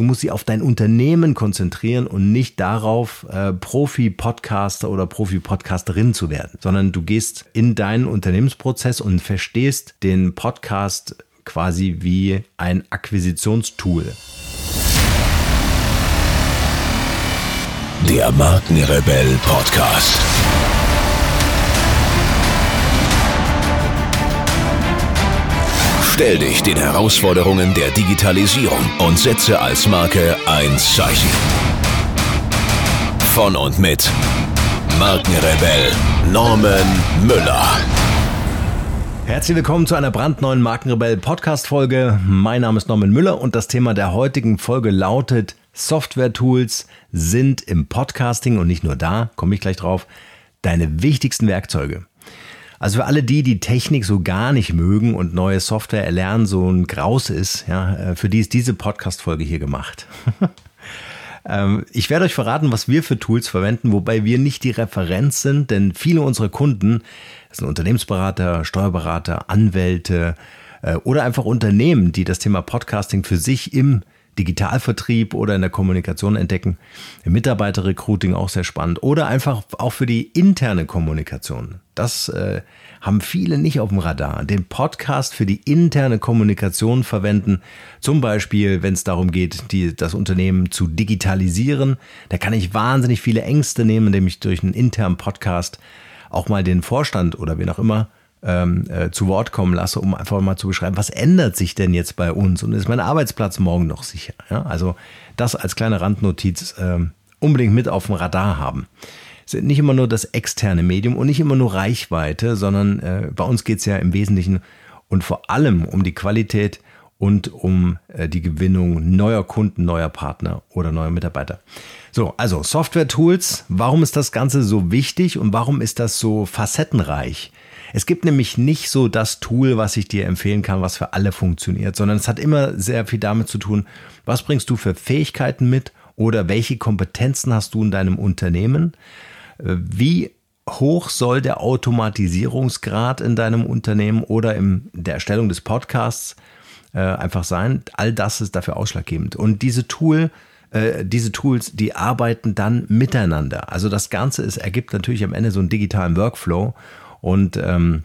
Du musst sie auf dein Unternehmen konzentrieren und nicht darauf, äh, Profi-Podcaster oder Profi-Podcasterin zu werden, sondern du gehst in deinen Unternehmensprozess und verstehst den Podcast quasi wie ein Akquisitionstool. Der Markenrebell Podcast. Stell dich den Herausforderungen der Digitalisierung und setze als Marke ein Zeichen. Von und mit Markenrebell Norman Müller. Herzlich willkommen zu einer brandneuen Markenrebell Podcast Folge. Mein Name ist Norman Müller und das Thema der heutigen Folge lautet Software-Tools sind im Podcasting und nicht nur da, komme ich gleich drauf, deine wichtigsten Werkzeuge. Also für alle die, die Technik so gar nicht mögen und neue Software erlernen so ein Graus ist, ja, äh, für die ist diese Podcast-Folge hier gemacht. Ähm, ich werde euch verraten, was wir für Tools verwenden, wobei wir nicht die Referenz sind, denn viele unserer Kunden, das sind Unternehmensberater, Steuerberater, Anwälte äh, oder einfach Unternehmen, die das Thema Podcasting für sich im Digitalvertrieb oder in der Kommunikation entdecken. Mitarbeiterrecruiting auch sehr spannend. Oder einfach auch für die interne Kommunikation. Das äh, haben viele nicht auf dem Radar. Den Podcast für die interne Kommunikation verwenden. Zum Beispiel, wenn es darum geht, die, das Unternehmen zu digitalisieren. Da kann ich wahnsinnig viele Ängste nehmen, indem ich durch einen internen Podcast auch mal den Vorstand oder wen auch immer ähm, äh, zu Wort kommen lasse, um einfach mal zu beschreiben, was ändert sich denn jetzt bei uns und ist mein Arbeitsplatz morgen noch sicher? Ja? Also das als kleine Randnotiz äh, unbedingt mit auf dem Radar haben. Es ist nicht immer nur das externe Medium und nicht immer nur Reichweite, sondern äh, bei uns geht es ja im Wesentlichen und vor allem um die Qualität und um äh, die Gewinnung neuer Kunden, neuer Partner oder neuer Mitarbeiter. So, also Software-Tools, warum ist das Ganze so wichtig und warum ist das so facettenreich? Es gibt nämlich nicht so das Tool, was ich dir empfehlen kann, was für alle funktioniert, sondern es hat immer sehr viel damit zu tun, was bringst du für Fähigkeiten mit oder welche Kompetenzen hast du in deinem Unternehmen? Äh, wie hoch soll der Automatisierungsgrad in deinem Unternehmen oder in der Erstellung des Podcasts äh, einfach sein? All das ist dafür ausschlaggebend. Und diese Tool, äh, diese Tools, die arbeiten dann miteinander. Also das Ganze ist, ergibt natürlich am Ende so einen digitalen Workflow und ähm,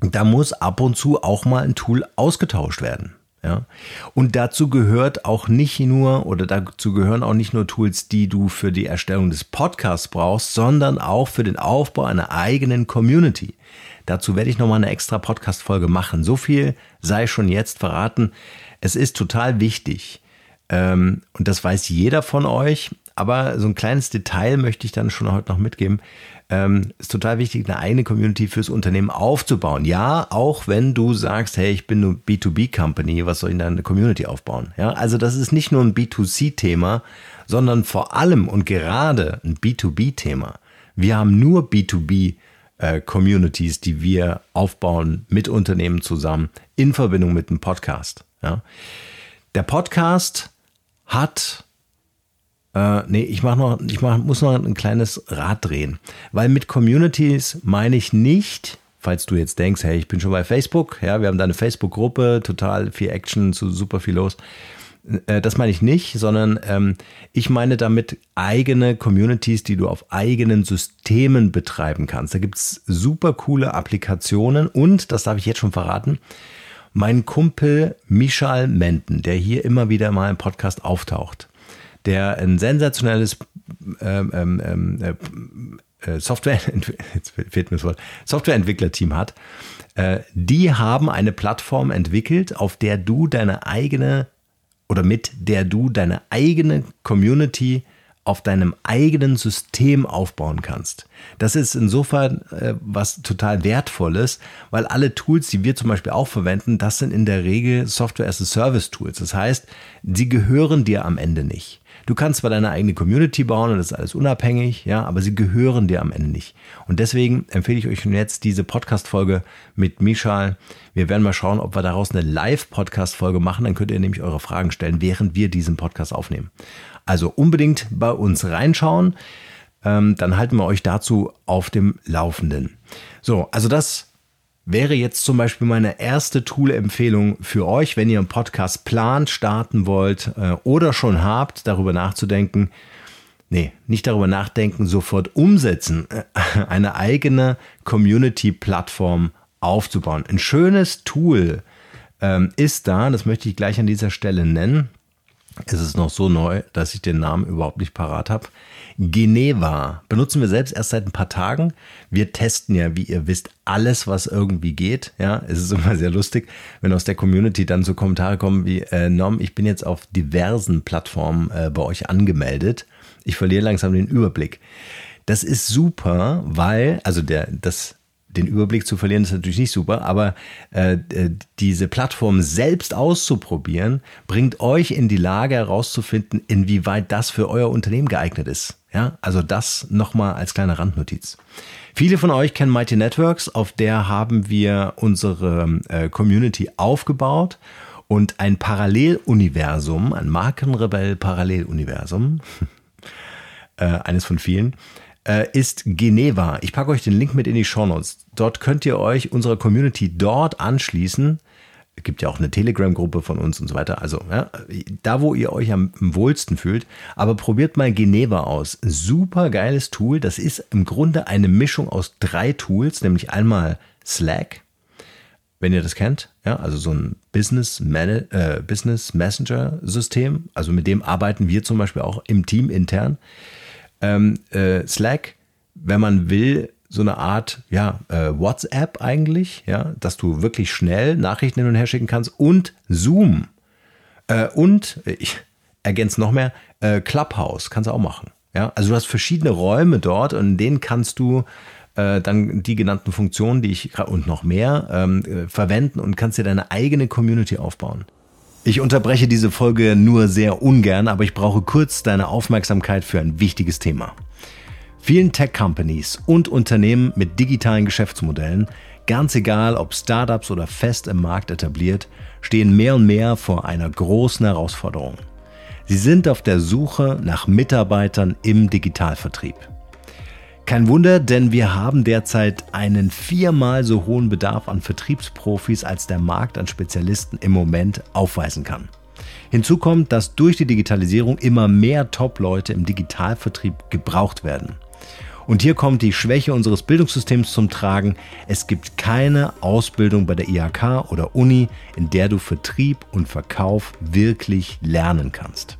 da muss ab und zu auch mal ein Tool ausgetauscht werden. Ja. Und dazu gehört auch nicht nur oder dazu gehören auch nicht nur Tools, die du für die Erstellung des Podcasts brauchst, sondern auch für den Aufbau einer eigenen Community. Dazu werde ich nochmal eine extra Podcast-Folge machen. So viel sei schon jetzt verraten. Es ist total wichtig. Ähm, und das weiß jeder von euch. Aber so ein kleines Detail möchte ich dann schon heute noch mitgeben ähm, ist total wichtig, eine eigene Community fürs Unternehmen aufzubauen. Ja, auch wenn du sagst, hey, ich bin eine B2B-Company, was soll ich denn eine Community aufbauen? Ja, also das ist nicht nur ein B2C-Thema, sondern vor allem und gerade ein B2B-Thema. Wir haben nur B2B äh, Communities, die wir aufbauen mit Unternehmen zusammen in Verbindung mit dem Podcast. Ja. Der Podcast hat äh, nee, ich mach noch, ich mach, muss noch ein kleines Rad drehen. Weil mit Communities meine ich nicht, falls du jetzt denkst, hey, ich bin schon bei Facebook, ja, wir haben da eine Facebook-Gruppe, total viel Action, super viel los. Äh, das meine ich nicht, sondern ähm, ich meine damit eigene Communities, die du auf eigenen Systemen betreiben kannst. Da gibt's super coole Applikationen und, das darf ich jetzt schon verraten, mein Kumpel Michal Menten, der hier immer wieder mal im Podcast auftaucht, der ein sensationelles ähm, ähm, ähm äh, äh, Software, jetzt fehlt mir das Wort, Softwareentwicklerteam hat, äh, die haben eine Plattform entwickelt, auf der du deine eigene oder mit der du deine eigene Community auf deinem eigenen System aufbauen kannst. Das ist insofern äh, was total wertvolles, weil alle Tools, die wir zum Beispiel auch verwenden, das sind in der Regel Software as a Service Tools. Das heißt, sie gehören dir am Ende nicht. Du kannst zwar deine eigene Community bauen und das ist alles unabhängig, ja, aber sie gehören dir am Ende nicht. Und deswegen empfehle ich euch schon jetzt diese Podcast-Folge mit Michal. Wir werden mal schauen, ob wir daraus eine Live-Podcast-Folge machen. Dann könnt ihr nämlich eure Fragen stellen, während wir diesen Podcast aufnehmen. Also unbedingt bei uns reinschauen. Ähm, dann halten wir euch dazu auf dem Laufenden. So, also das wäre jetzt zum Beispiel meine erste Tool-Empfehlung für euch, wenn ihr einen Podcast plant, starten wollt äh, oder schon habt, darüber nachzudenken. Nee, nicht darüber nachdenken, sofort umsetzen, äh, eine eigene Community-Plattform aufzubauen. Ein schönes Tool ähm, ist da, das möchte ich gleich an dieser Stelle nennen. Es ist noch so neu, dass ich den Namen überhaupt nicht parat habe. Geneva benutzen wir selbst erst seit ein paar Tagen. Wir testen ja, wie ihr wisst, alles, was irgendwie geht. Ja, es ist immer sehr lustig, wenn aus der Community dann so Kommentare kommen wie, äh, Nom, ich bin jetzt auf diversen Plattformen äh, bei euch angemeldet. Ich verliere langsam den Überblick. Das ist super, weil, also der, das den Überblick zu verlieren ist natürlich nicht super, aber äh, diese Plattform selbst auszuprobieren, bringt euch in die Lage herauszufinden, inwieweit das für euer Unternehmen geeignet ist. Ja, also das nochmal als kleine Randnotiz. Viele von euch kennen Mighty Networks, auf der haben wir unsere äh, Community aufgebaut und ein Paralleluniversum, ein Markenrebell-Paralleluniversum, äh, eines von vielen, ist Geneva. Ich packe euch den Link mit in die Show Notes. Dort könnt ihr euch unserer Community dort anschließen. Es gibt ja auch eine Telegram-Gruppe von uns und so weiter. Also ja, da, wo ihr euch am wohlsten fühlt. Aber probiert mal Geneva aus. Super geiles Tool. Das ist im Grunde eine Mischung aus drei Tools, nämlich einmal Slack, wenn ihr das kennt, ja, also so ein Business, äh, Business Messenger System, also mit dem arbeiten wir zum Beispiel auch im Team intern ähm, äh, Slack, wenn man will, so eine Art ja, äh, WhatsApp eigentlich, ja, dass du wirklich schnell Nachrichten hin und her schicken kannst und Zoom. Äh, und ich ergänze noch mehr, äh, Clubhouse kannst du auch machen. Ja, also du hast verschiedene Räume dort und in denen kannst du äh, dann die genannten Funktionen, die ich und noch mehr ähm, äh, verwenden und kannst dir deine eigene Community aufbauen. Ich unterbreche diese Folge nur sehr ungern, aber ich brauche kurz deine Aufmerksamkeit für ein wichtiges Thema. Vielen Tech-Companies und Unternehmen mit digitalen Geschäftsmodellen, ganz egal ob Startups oder fest im Markt etabliert, stehen mehr und mehr vor einer großen Herausforderung. Sie sind auf der Suche nach Mitarbeitern im Digitalvertrieb. Kein Wunder, denn wir haben derzeit einen viermal so hohen Bedarf an Vertriebsprofis, als der Markt an Spezialisten im Moment aufweisen kann. Hinzu kommt, dass durch die Digitalisierung immer mehr Top-Leute im Digitalvertrieb gebraucht werden. Und hier kommt die Schwäche unseres Bildungssystems zum Tragen. Es gibt keine Ausbildung bei der IHK oder Uni, in der du Vertrieb und Verkauf wirklich lernen kannst.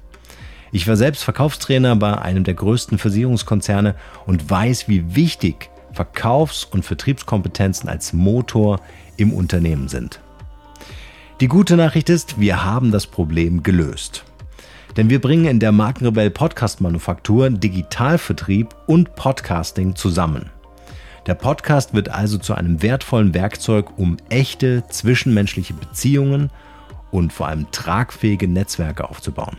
Ich war selbst Verkaufstrainer bei einem der größten Versicherungskonzerne und weiß, wie wichtig Verkaufs- und Vertriebskompetenzen als Motor im Unternehmen sind. Die gute Nachricht ist, wir haben das Problem gelöst. Denn wir bringen in der Markenrebell Podcast Manufaktur Digitalvertrieb und Podcasting zusammen. Der Podcast wird also zu einem wertvollen Werkzeug, um echte zwischenmenschliche Beziehungen und vor allem tragfähige Netzwerke aufzubauen.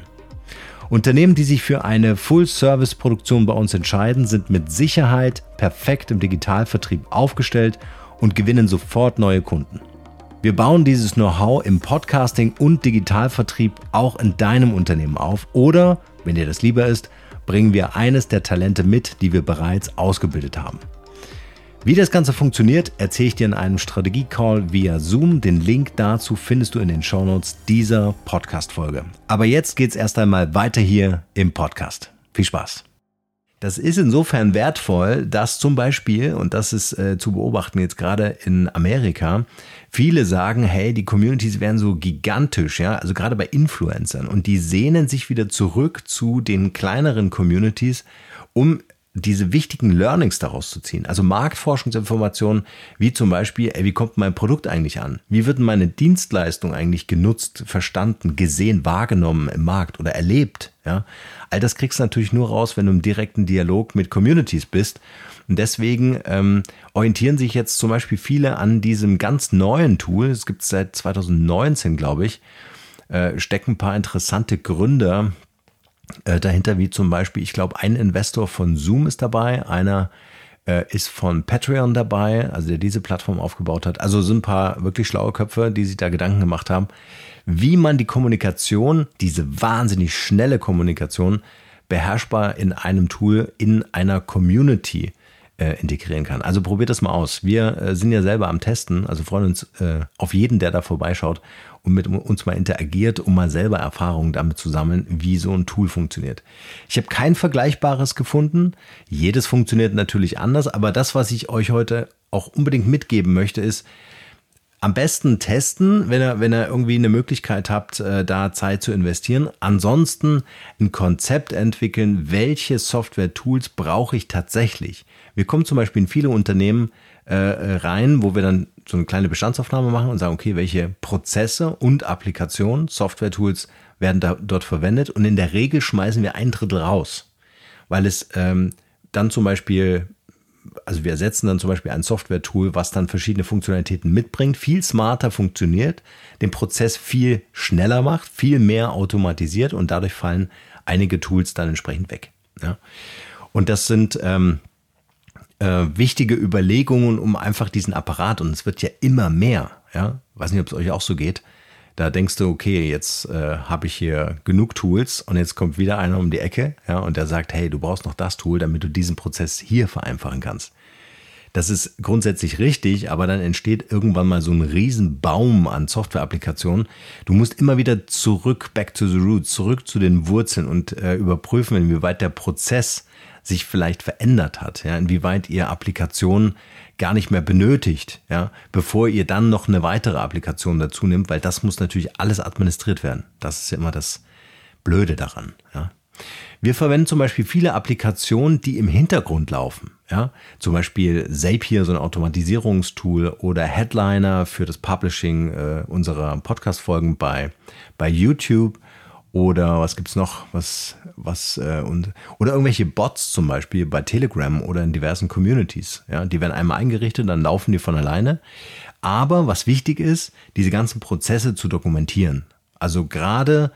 Unternehmen, die sich für eine Full-Service-Produktion bei uns entscheiden, sind mit Sicherheit perfekt im Digitalvertrieb aufgestellt und gewinnen sofort neue Kunden. Wir bauen dieses Know-how im Podcasting und Digitalvertrieb auch in deinem Unternehmen auf oder, wenn dir das lieber ist, bringen wir eines der Talente mit, die wir bereits ausgebildet haben. Wie das Ganze funktioniert, erzähle ich dir in einem Strategie-Call via Zoom. Den Link dazu findest du in den Shownotes dieser Podcast-Folge. Aber jetzt geht's erst einmal weiter hier im Podcast. Viel Spaß! Das ist insofern wertvoll, dass zum Beispiel, und das ist äh, zu beobachten jetzt gerade in Amerika, viele sagen, hey, die Communities werden so gigantisch, ja, also gerade bei Influencern und die sehnen sich wieder zurück zu den kleineren Communities, um diese wichtigen Learnings daraus zu ziehen. Also Marktforschungsinformationen, wie zum Beispiel, ey, wie kommt mein Produkt eigentlich an? Wie wird meine Dienstleistung eigentlich genutzt, verstanden, gesehen, wahrgenommen im Markt oder erlebt? Ja, all das kriegst du natürlich nur raus, wenn du im direkten Dialog mit Communities bist. Und deswegen ähm, orientieren sich jetzt zum Beispiel viele an diesem ganz neuen Tool. Es gibt es seit 2019, glaube ich. Äh, stecken ein paar interessante Gründer äh, dahinter, wie zum Beispiel, ich glaube, ein Investor von Zoom ist dabei, einer äh, ist von Patreon dabei, also der diese Plattform aufgebaut hat. Also sind ein paar wirklich schlaue Köpfe, die sich da Gedanken gemacht haben, wie man die Kommunikation, diese wahnsinnig schnelle Kommunikation, beherrschbar in einem Tool, in einer Community äh, integrieren kann. Also probiert das mal aus. Wir äh, sind ja selber am Testen, also freuen uns äh, auf jeden, der da vorbeischaut und mit uns mal interagiert, um mal selber Erfahrungen damit zu sammeln, wie so ein Tool funktioniert. Ich habe kein vergleichbares gefunden. Jedes funktioniert natürlich anders, aber das, was ich euch heute auch unbedingt mitgeben möchte, ist, am besten testen, wenn ihr, wenn ihr irgendwie eine Möglichkeit habt, äh, da Zeit zu investieren. Ansonsten ein Konzept entwickeln, welche Software-Tools brauche ich tatsächlich. Wir kommen zum Beispiel in viele Unternehmen äh, rein, wo wir dann so eine kleine Bestandsaufnahme machen und sagen, okay, welche Prozesse und Applikationen, Software-Tools werden da, dort verwendet und in der Regel schmeißen wir ein Drittel raus, weil es ähm, dann zum Beispiel also wir ersetzen dann zum Beispiel ein Software-Tool, was dann verschiedene Funktionalitäten mitbringt, viel smarter funktioniert, den Prozess viel schneller macht, viel mehr automatisiert und dadurch fallen einige Tools dann entsprechend weg. Ja. Und das sind ähm, äh, wichtige Überlegungen, um einfach diesen Apparat, und es wird ja immer mehr, ja, weiß nicht, ob es euch auch so geht, da denkst du, okay, jetzt äh, habe ich hier genug Tools und jetzt kommt wieder einer um die Ecke, ja, und der sagt, hey, du brauchst noch das Tool, damit du diesen Prozess hier vereinfachen kannst. Das ist grundsätzlich richtig, aber dann entsteht irgendwann mal so ein Riesenbaum an Software-Applikationen. Du musst immer wieder zurück, back to the roots, zurück zu den Wurzeln und äh, überprüfen, inwieweit der Prozess sich vielleicht verändert hat, ja, inwieweit ihr Applikationen gar nicht mehr benötigt, ja, bevor ihr dann noch eine weitere Applikation dazu nimmt, weil das muss natürlich alles administriert werden. Das ist ja immer das Blöde daran, ja. Wir verwenden zum Beispiel viele Applikationen, die im Hintergrund laufen. Ja, zum Beispiel Zapier, so ein Automatisierungstool oder Headliner für das Publishing äh, unserer Podcast-Folgen bei, bei YouTube oder was gibt's noch? Was, was, äh, und, oder irgendwelche Bots zum Beispiel bei Telegram oder in diversen Communities. Ja, die werden einmal eingerichtet, dann laufen die von alleine. Aber was wichtig ist, diese ganzen Prozesse zu dokumentieren. Also gerade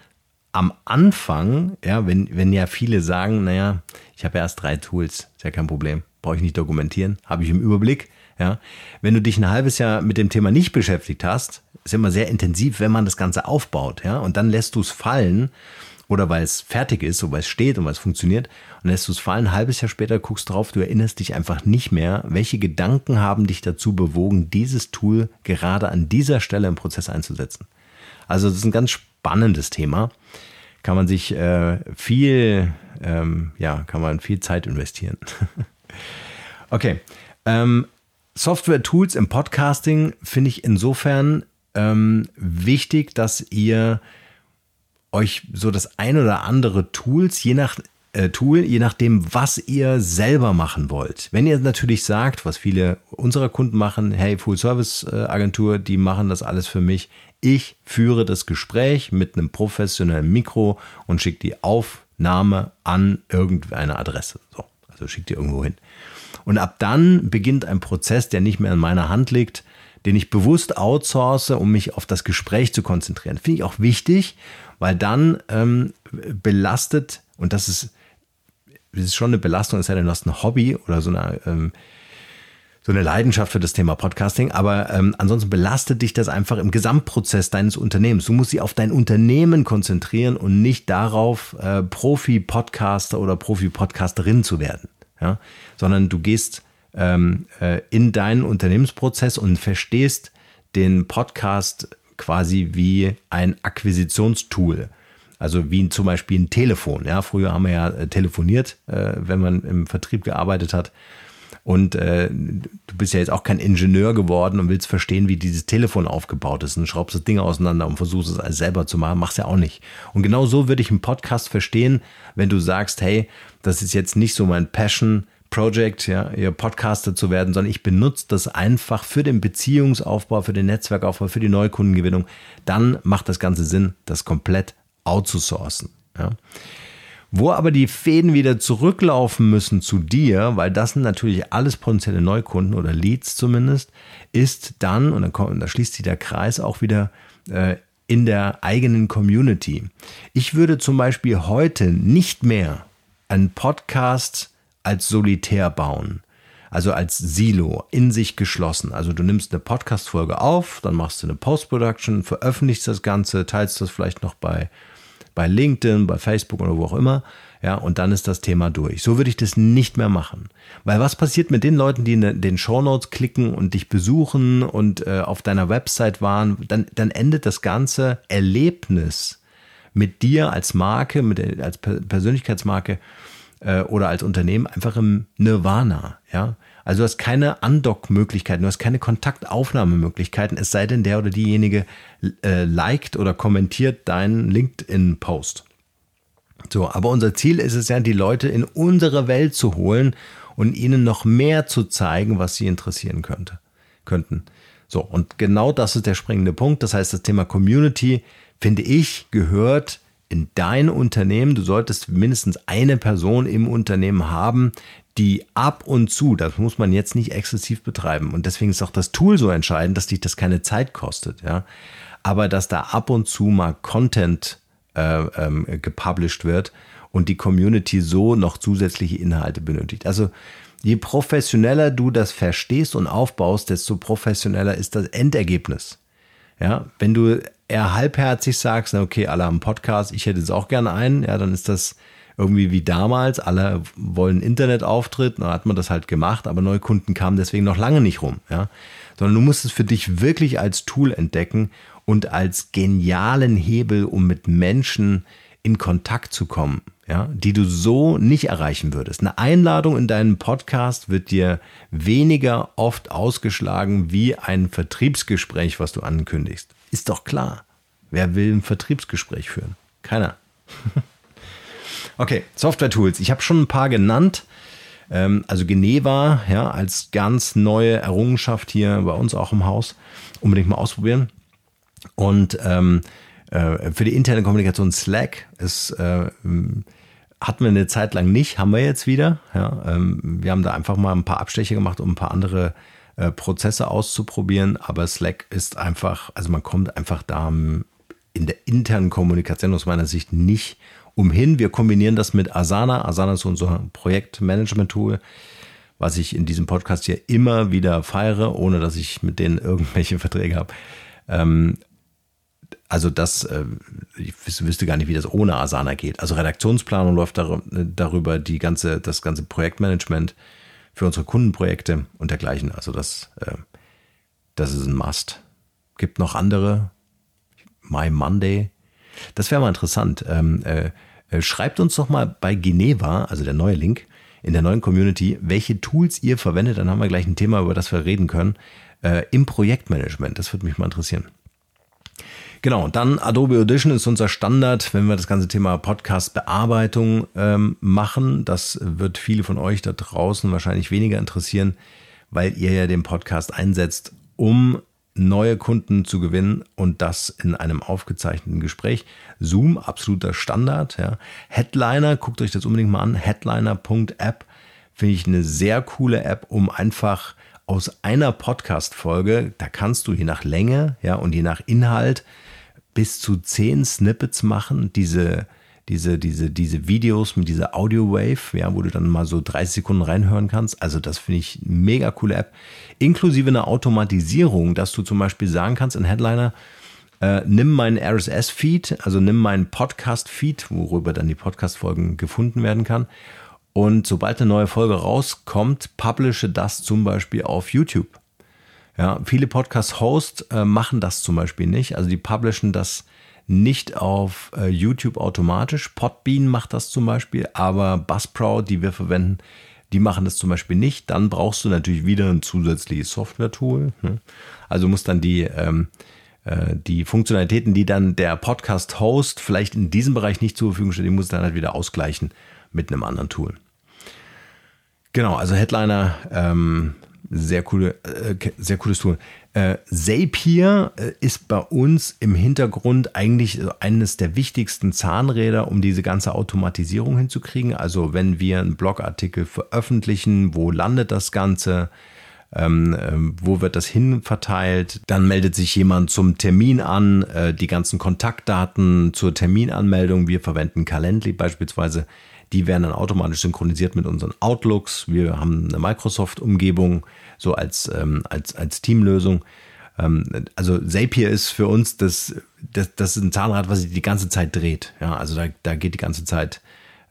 am Anfang, ja, wenn, wenn ja viele sagen, naja, ich habe ja erst drei Tools, ist ja kein Problem, brauche ich nicht dokumentieren, habe ich im Überblick. Ja, wenn du dich ein halbes Jahr mit dem Thema nicht beschäftigt hast, ist immer sehr intensiv, wenn man das Ganze aufbaut, ja, und dann lässt du es fallen oder weil es fertig ist, so weil es steht und weil es funktioniert, und lässt du es fallen, ein halbes Jahr später guckst drauf, du erinnerst dich einfach nicht mehr, welche Gedanken haben dich dazu bewogen, dieses Tool gerade an dieser Stelle im Prozess einzusetzen. Also das ist ein ganz spannendes Thema. Kann man sich äh, viel, ähm, ja, kann man viel Zeit investieren. okay. Ähm, Software-Tools im Podcasting finde ich insofern ähm, wichtig, dass ihr euch so das ein oder andere Tools, je nach äh, Tool, je nachdem, was ihr selber machen wollt. Wenn ihr natürlich sagt, was viele unserer Kunden machen, hey, Full Service äh, die machen das alles für mich. Ich führe das Gespräch mit einem professionellen Mikro und schicke die Aufnahme an irgendeine Adresse. So, also schickt die irgendwo hin. Und ab dann beginnt ein Prozess, der nicht mehr in meiner Hand liegt, den ich bewusst outsource, um mich auf das Gespräch zu konzentrieren. Finde ich auch wichtig, weil dann ähm, belastet, und das ist, das ist schon eine Belastung, es sei denn, du hast ein Hobby oder so eine, ähm, so eine Leidenschaft für das Thema Podcasting, aber ähm, ansonsten belastet dich das einfach im Gesamtprozess deines Unternehmens. Du musst dich auf dein Unternehmen konzentrieren und nicht darauf, äh, Profi-Podcaster oder Profi-Podcasterin zu werden ja, sondern du gehst ähm, äh, in deinen Unternehmensprozess und verstehst den Podcast quasi wie ein Akquisitionstool. Also wie zum Beispiel ein Telefon. Ja, früher haben wir ja äh, telefoniert, äh, wenn man im Vertrieb gearbeitet hat. Und äh, du bist ja jetzt auch kein Ingenieur geworden und willst verstehen, wie dieses Telefon aufgebaut ist und schraubst das Ding auseinander und versuchst es alles selber zu machen. Machst ja auch nicht. Und genau so würde ich einen Podcast verstehen, wenn du sagst, hey, das ist jetzt nicht so mein Passion, Project, ja, ihr Podcaster zu werden, sondern ich benutze das einfach für den Beziehungsaufbau, für den Netzwerkaufbau, für die Neukundengewinnung. Dann macht das Ganze Sinn, das komplett outzusourcen. Ja. Wo aber die Fäden wieder zurücklaufen müssen zu dir, weil das sind natürlich alles potenzielle Neukunden oder Leads zumindest, ist dann, und dann kommt, da schließt sich der Kreis auch wieder äh, in der eigenen Community. Ich würde zum Beispiel heute nicht mehr einen Podcast als solitär bauen. Also als Silo, in sich geschlossen. Also du nimmst eine Podcast-Folge auf, dann machst du eine Post-Production, veröffentlichst das Ganze, teilst das vielleicht noch bei bei LinkedIn, bei Facebook oder wo auch immer. Ja, und dann ist das Thema durch. So würde ich das nicht mehr machen. Weil was passiert mit den Leuten, die in den Show Notes klicken und dich besuchen und äh, auf deiner Website waren, dann, dann endet das ganze Erlebnis mit dir als Marke, mit, als Persönlichkeitsmarke äh, oder als Unternehmen einfach im Nirvana. Ja, also du hast keine Undock-Möglichkeiten, du hast keine Kontaktaufnahmemöglichkeiten, es sei denn, der oder diejenige äh, liked oder kommentiert deinen LinkedIn-Post. So, aber unser Ziel ist es ja, die Leute in unsere Welt zu holen und ihnen noch mehr zu zeigen, was sie interessieren könnte, könnten. So, und genau das ist der springende Punkt. Das heißt, das Thema Community, finde ich, gehört in dein Unternehmen. Du solltest mindestens eine Person im Unternehmen haben, die ab und zu, das muss man jetzt nicht exzessiv betreiben. Und deswegen ist auch das Tool so entscheidend, dass dich das keine Zeit kostet, ja. Aber dass da ab und zu mal Content äh, ähm, gepublished wird und die Community so noch zusätzliche Inhalte benötigt. Also je professioneller du das verstehst und aufbaust, desto professioneller ist das Endergebnis. Ja, wenn du eher halbherzig sagst, okay, alle haben Podcast, ich hätte jetzt auch gerne einen, ja, dann ist das irgendwie wie damals, alle wollen Internetauftritt, dann hat man das halt gemacht, aber neue Kunden kamen deswegen noch lange nicht rum, ja. Sondern du musst es für dich wirklich als Tool entdecken und als genialen Hebel, um mit Menschen in Kontakt zu kommen, ja, die du so nicht erreichen würdest. Eine Einladung in deinen Podcast wird dir weniger oft ausgeschlagen wie ein Vertriebsgespräch, was du ankündigst. Ist doch klar. Wer will ein Vertriebsgespräch führen? Keiner. okay, Software-Tools. Ich habe schon ein paar genannt. Ähm, also Geneva, ja, als ganz neue Errungenschaft hier bei uns auch im Haus. Unbedingt mal ausprobieren. Und ähm, äh, für die interne Kommunikation Slack ist, äh, hatten wir eine Zeit lang nicht, haben wir jetzt wieder. Ja, ähm, wir haben da einfach mal ein paar Absteche gemacht, um ein paar andere äh, Prozesse auszuprobieren. Aber Slack ist einfach, also man kommt einfach da in der internen Kommunikation aus meiner Sicht nicht umhin. Wir kombinieren das mit Asana. Asana ist unser Projektmanagement-Tool, was ich in diesem Podcast hier immer wieder feiere, ohne dass ich mit denen irgendwelche Verträge habe. Ähm, also das, äh, ich wüsste gar nicht, wie das ohne Asana geht. Also Redaktionsplanung läuft darüber, die ganze, das ganze Projektmanagement für unsere Kundenprojekte und dergleichen. Also das, äh, das ist ein Must. Gibt noch andere. My Monday. Das wäre mal interessant. Ähm, äh, schreibt uns doch mal bei Geneva, also der neue Link, in der neuen Community, welche Tools ihr verwendet. Dann haben wir gleich ein Thema, über das wir reden können. Im Projektmanagement. Das würde mich mal interessieren. Genau, dann Adobe Audition ist unser Standard, wenn wir das ganze Thema Podcast-Bearbeitung ähm, machen. Das wird viele von euch da draußen wahrscheinlich weniger interessieren, weil ihr ja den Podcast einsetzt, um neue Kunden zu gewinnen und das in einem aufgezeichneten Gespräch. Zoom, absoluter Standard. Ja. Headliner, guckt euch das unbedingt mal an. Headliner.app finde ich eine sehr coole App, um einfach aus einer Podcast-Folge, da kannst du je nach Länge ja, und je nach Inhalt bis zu zehn Snippets machen, diese, diese, diese, diese Videos mit dieser Audio Wave, ja, wo du dann mal so 30 Sekunden reinhören kannst. Also das finde ich eine mega coole App. Inklusive einer Automatisierung, dass du zum Beispiel sagen kannst in Headliner, äh, nimm meinen RSS-Feed, also nimm meinen Podcast-Feed, worüber dann die Podcast-Folgen gefunden werden kann. Und sobald eine neue Folge rauskommt, publische das zum Beispiel auf YouTube. Ja, viele Podcast-Hosts äh, machen das zum Beispiel nicht. Also die publishen das nicht auf äh, YouTube automatisch. Podbean macht das zum Beispiel, aber Buzzsprout, die wir verwenden, die machen das zum Beispiel nicht. Dann brauchst du natürlich wieder ein zusätzliches Software-Tool. Ne? Also muss dann die, ähm, äh, die Funktionalitäten, die dann der Podcast-Host vielleicht in diesem Bereich nicht zur Verfügung steht, die muss dann halt wieder ausgleichen mit einem anderen Tool. Genau, also Headliner ähm, sehr coole, äh, sehr cooles Tool. Äh, Zapier äh, ist bei uns im Hintergrund eigentlich eines der wichtigsten Zahnräder, um diese ganze Automatisierung hinzukriegen. Also wenn wir einen Blogartikel veröffentlichen, wo landet das Ganze? Ähm, ähm, wo wird das hin verteilt? Dann meldet sich jemand zum Termin an, äh, die ganzen Kontaktdaten zur Terminanmeldung. Wir verwenden Calendly beispielsweise die werden dann automatisch synchronisiert mit unseren Outlooks. Wir haben eine Microsoft-Umgebung, so als, ähm, als, als Teamlösung. ähm, also Zapier ist für uns das, das, das ist ein Zahnrad, was sich die ganze Zeit dreht. Ja, also da, da geht die ganze Zeit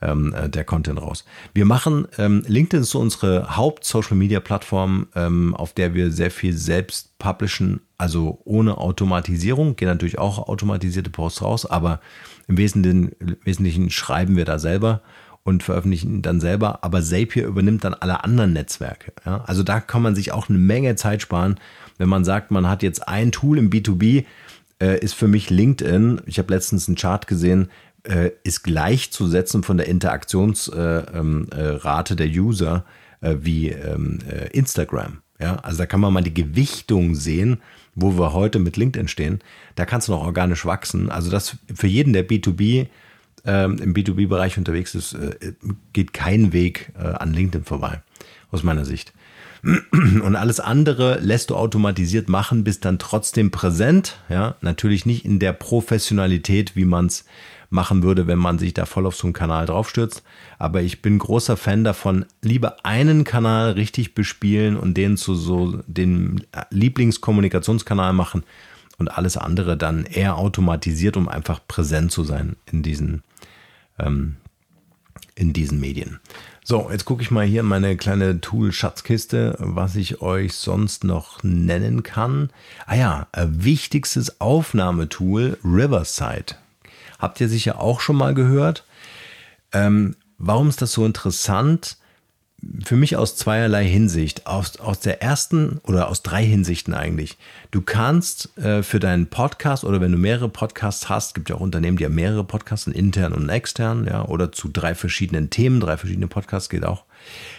ähm, äh, der Content raus. Wir machen, ähm, LinkedIn ist so unsere Haupt-Social-Media-Plattform, ähm, auf der wir sehr viel selbst publishen, also ohne Automatisierung. Gehen natürlich auch automatisierte Posts raus, aber im Wesentlichen, im Wesentlichen schreiben wir da selber und veröffentlichen dann selber. Aber Zapier übernimmt dann alle anderen Netzwerke. Ja? Also da kann man sich auch eine Menge Zeit sparen, wenn man sagt, man hat jetzt ein Tool im B2B, äh, ist für mich LinkedIn. Ich habe letztens einen Chart gesehen, äh, ist gleichzusetzen von der Interaktionsrate äh, ähm, äh, der User äh, wie ähm, äh, Instagram. Ja, also da kann man mal die Gewichtung sehen, wo wir heute mit LinkedIn stehen. Da kannst du noch organisch wachsen. Also das für jeden, der B2B ähm, im B2B-Bereich unterwegs ist, äh, geht kein Weg äh, an LinkedIn vorbei, aus meiner Sicht. Und alles andere lässt du automatisiert machen, bist dann trotzdem präsent. Ja, natürlich nicht in der Professionalität, wie man es machen würde, wenn man sich da voll auf so einen Kanal draufstürzt. Aber ich bin großer Fan davon, lieber einen Kanal richtig bespielen und den zu so den Lieblingskommunikationskanal machen und alles andere dann eher automatisiert, um einfach präsent zu sein in diesen, ähm, in diesen Medien. So, jetzt gucke ich mal hier in meine kleine Tool-Schatzkiste, was ich euch sonst noch nennen kann. Ah ja, äh, wichtigstes Aufnahmetool Riverside. Habt ihr sicher auch schon mal gehört. Ähm, warum ist das so interessant? Für mich aus zweierlei Hinsicht. Aus, aus der ersten oder aus drei Hinsichten eigentlich. Du kannst äh, für deinen Podcast oder wenn du mehrere Podcasts hast, gibt ja auch Unternehmen, die haben mehrere Podcasts, intern und extern, ja, oder zu drei verschiedenen Themen, drei verschiedene Podcasts geht auch.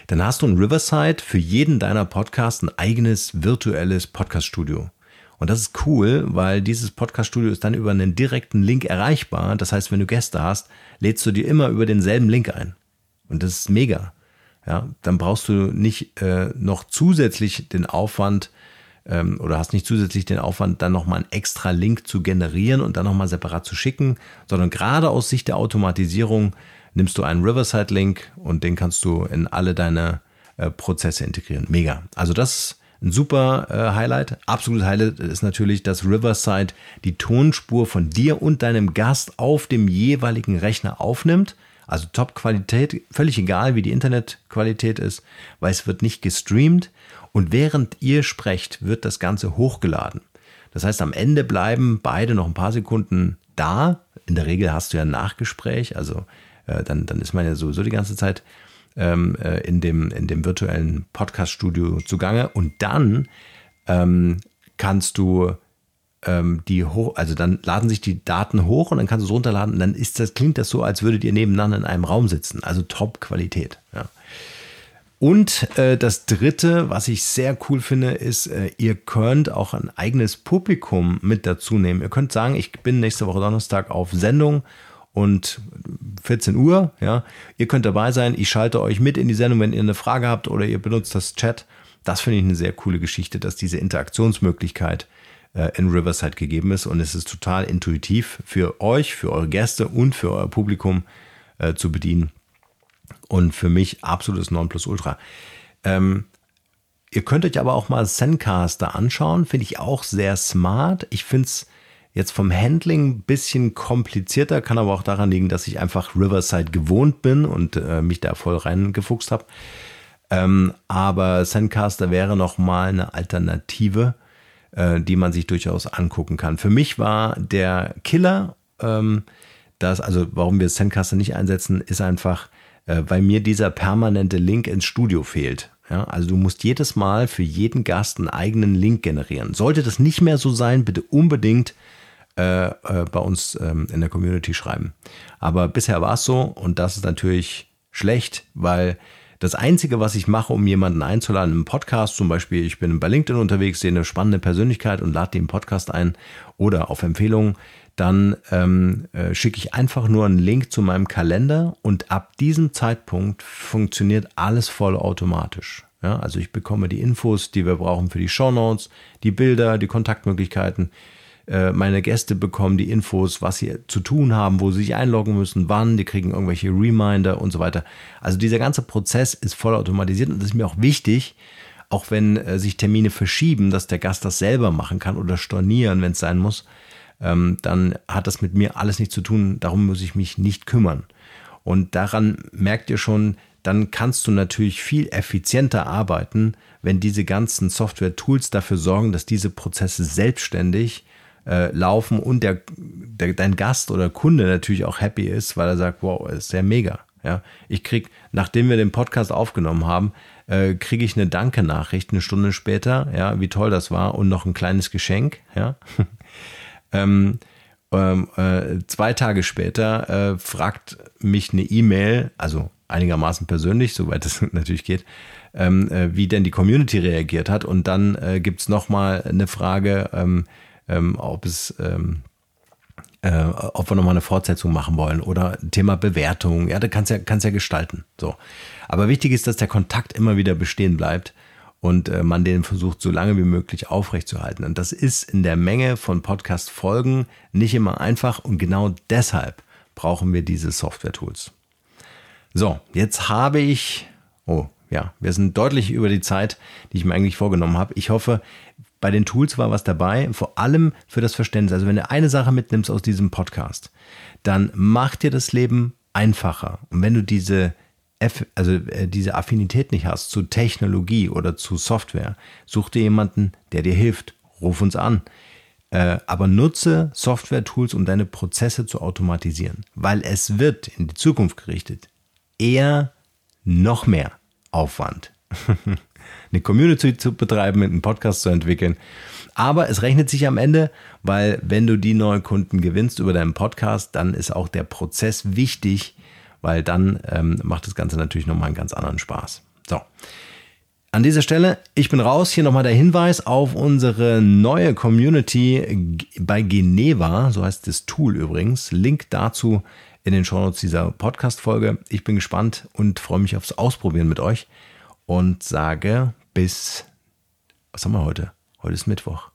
Dann hast du ein Riverside für jeden deiner Podcasts ein eigenes virtuelles Podcaststudio. Und das ist cool, weil dieses Podcast-Studio ist dann über einen direkten Link erreichbar. Das heißt, wenn du Gäste hast, lädst du dir immer über denselben Link ein. Und das ist mega. Ja, dann brauchst du nicht äh, noch zusätzlich den Aufwand ähm, oder hast nicht zusätzlich den Aufwand, dann nochmal einen extra Link zu generieren und dann nochmal separat zu schicken, sondern gerade aus Sicht der Automatisierung nimmst du einen Riverside-Link und den kannst du in alle deine äh, Prozesse integrieren. Mega. Also das ein super äh, Highlight. Absolutes Highlight ist natürlich, dass Riverside die Tonspur von dir und deinem Gast auf dem jeweiligen Rechner aufnimmt. Also Top-Qualität, völlig egal, wie die Internetqualität ist, weil es wird nicht gestreamt und während ihr sprecht, wird das Ganze hochgeladen. Das heißt, am Ende bleiben beide noch ein paar Sekunden da. In der Regel hast du ja ein Nachgespräch, also äh, dann, dann ist man ja sowieso die ganze Zeit ähm, äh, in, dem, in dem virtuellen Podcast-Studio zugange. Und dann ähm, kannst du ähm, die hoch, also dann laden sich die Daten hoch und dann kannst du es runterladen und dann ist das, klingt das so, als würdet ihr nebeneinander in einem Raum sitzen. Also Top-Qualität. Ja. Und äh, das dritte, was ich sehr cool finde, ist, äh, ihr könnt auch ein eigenes Publikum mit dazu nehmen. Ihr könnt sagen, ich bin nächste Woche Donnerstag auf Sendung und 14 Uhr. Ja, ihr könnt dabei sein. Ich schalte euch mit in die Sendung, wenn ihr eine Frage habt oder ihr benutzt das Chat. Das finde ich eine sehr coole Geschichte, dass diese Interaktionsmöglichkeit äh, in Riverside gegeben ist und es ist total intuitiv für euch, für eure Gäste und für euer Publikum äh, zu bedienen. Und für mich absolutes Nonplusultra. Ähm, ihr könnt euch aber auch mal Zencaster anschauen, finde ich auch sehr smart. Ich finde es Jetzt vom Handling ein bisschen komplizierter, kann aber auch daran liegen, dass ich einfach Riverside gewohnt bin und äh, mich da voll reingefuchst habe. Ähm, aber Sandcaster wäre nochmal eine Alternative, äh, die man sich durchaus angucken kann. Für mich war der Killer, ähm, das, also warum wir Sandcaster nicht einsetzen, ist einfach, äh, weil mir dieser permanente Link ins Studio fehlt. Ja, also du musst jedes Mal für jeden Gast einen eigenen Link generieren. Sollte das nicht mehr so sein, bitte unbedingt äh, äh, bei uns ähm, in der Community schreiben. Aber bisher war es so und das ist natürlich schlecht, weil das Einzige, was ich mache, um jemanden einzuladen im Podcast, zum Beispiel, ich bin bei LinkedIn unterwegs, sehe eine spannende Persönlichkeit und lade den Podcast ein oder auf Empfehlung, dann ähm, äh, schicke ich einfach nur einen Link zu meinem Kalender und ab diesem Zeitpunkt funktioniert alles vollautomatisch. Ja, also ich bekomme die Infos, die wir brauchen für die Show Notes, die Bilder, die Kontaktmöglichkeiten. Äh, meine Gäste bekommen die Infos, was sie zu tun haben, wo sie sich einloggen müssen, wann, die kriegen irgendwelche Reminder und so weiter. Also dieser ganze Prozess ist voll automatisiert und das ist mir auch wichtig, auch wenn äh, sich Termine verschieben, dass der Gast das selber machen kann oder stornieren, wenn es sein muss, ähm, dann hat das mit mir alles nichts zu tun. Darum muss ich mich nicht kümmern. Und daran merkt ihr schon, dann kannst du natürlich viel effizienter arbeiten, wenn diese ganzen Software-Tools dafür sorgen, dass diese Prozesse selbstständig äh, laufen und der, der, dein Gast oder Kunde natürlich auch happy ist, weil er sagt, wow, ist sehr mega. Ja, ich krieg, nachdem wir den Podcast aufgenommen haben, äh, kriege ich eine Danke-Nachricht eine Stunde später, ja, wie toll das war und noch ein kleines Geschenk, ja. ähm, ähm, äh, zwei Tage später äh, fragt mich eine E-Mail, also einigermaßen persönlich, soweit es natürlich geht, ähm, äh, wie denn die Community reagiert hat. Und dann äh, gibt es nochmal eine Frage, ähm, ob es ähm, äh, ob wir nochmal eine Fortsetzung machen wollen oder Thema Bewertung. Ja, da kannst ja, kannst ja gestalten. So. Aber wichtig ist, dass der Kontakt immer wieder bestehen bleibt und äh, man den versucht, so lange wie möglich aufrechtzuerhalten. Und das ist in der Menge von Podcast-Folgen nicht immer einfach und genau deshalb brauchen wir diese Software-Tools. So, jetzt habe ich, oh ja, wir sind deutlich über die Zeit, die ich mir eigentlich vorgenommen habe. Ich hoffe, bei den Tools war was dabei, vor allem für das Verständnis. Also wenn du eine Sache mitnimmst aus diesem Podcast, dann macht dir das Leben einfacher. Und wenn du diese also äh, diese Affinität nicht hast zu Technologie oder zu Software, such dir jemanden, der dir hilft. Ruf uns an. Äh, aber nutze Software-Tools, um deine Prozesse zu automatisieren, weil es wird in die Zukunft gerichtet eher noch mehr Aufwand, eine Community zu betreiben, einen Podcast zu entwickeln. Aber es rechnet sich am Ende, weil wenn du die neuen Kunden gewinnst über deinen Podcast, dann ist auch der Prozess wichtig, weil dann ähm, macht das Ganze natürlich nochmal einen ganz anderen Spaß. So. An dieser Stelle, ich bin raus. Hier nochmal der Hinweis auf unsere neue Community bei Geneva. So heißt das Tool übrigens. Link dazu in den Shownotes dieser Podcast-Folge. Ich bin gespannt und freue mich aufs Ausprobieren mit euch und sage bis, was haben wir heute? Heute ist Mittwoch.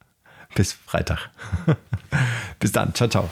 bis Freitag. bis dann. Ciao, ciao.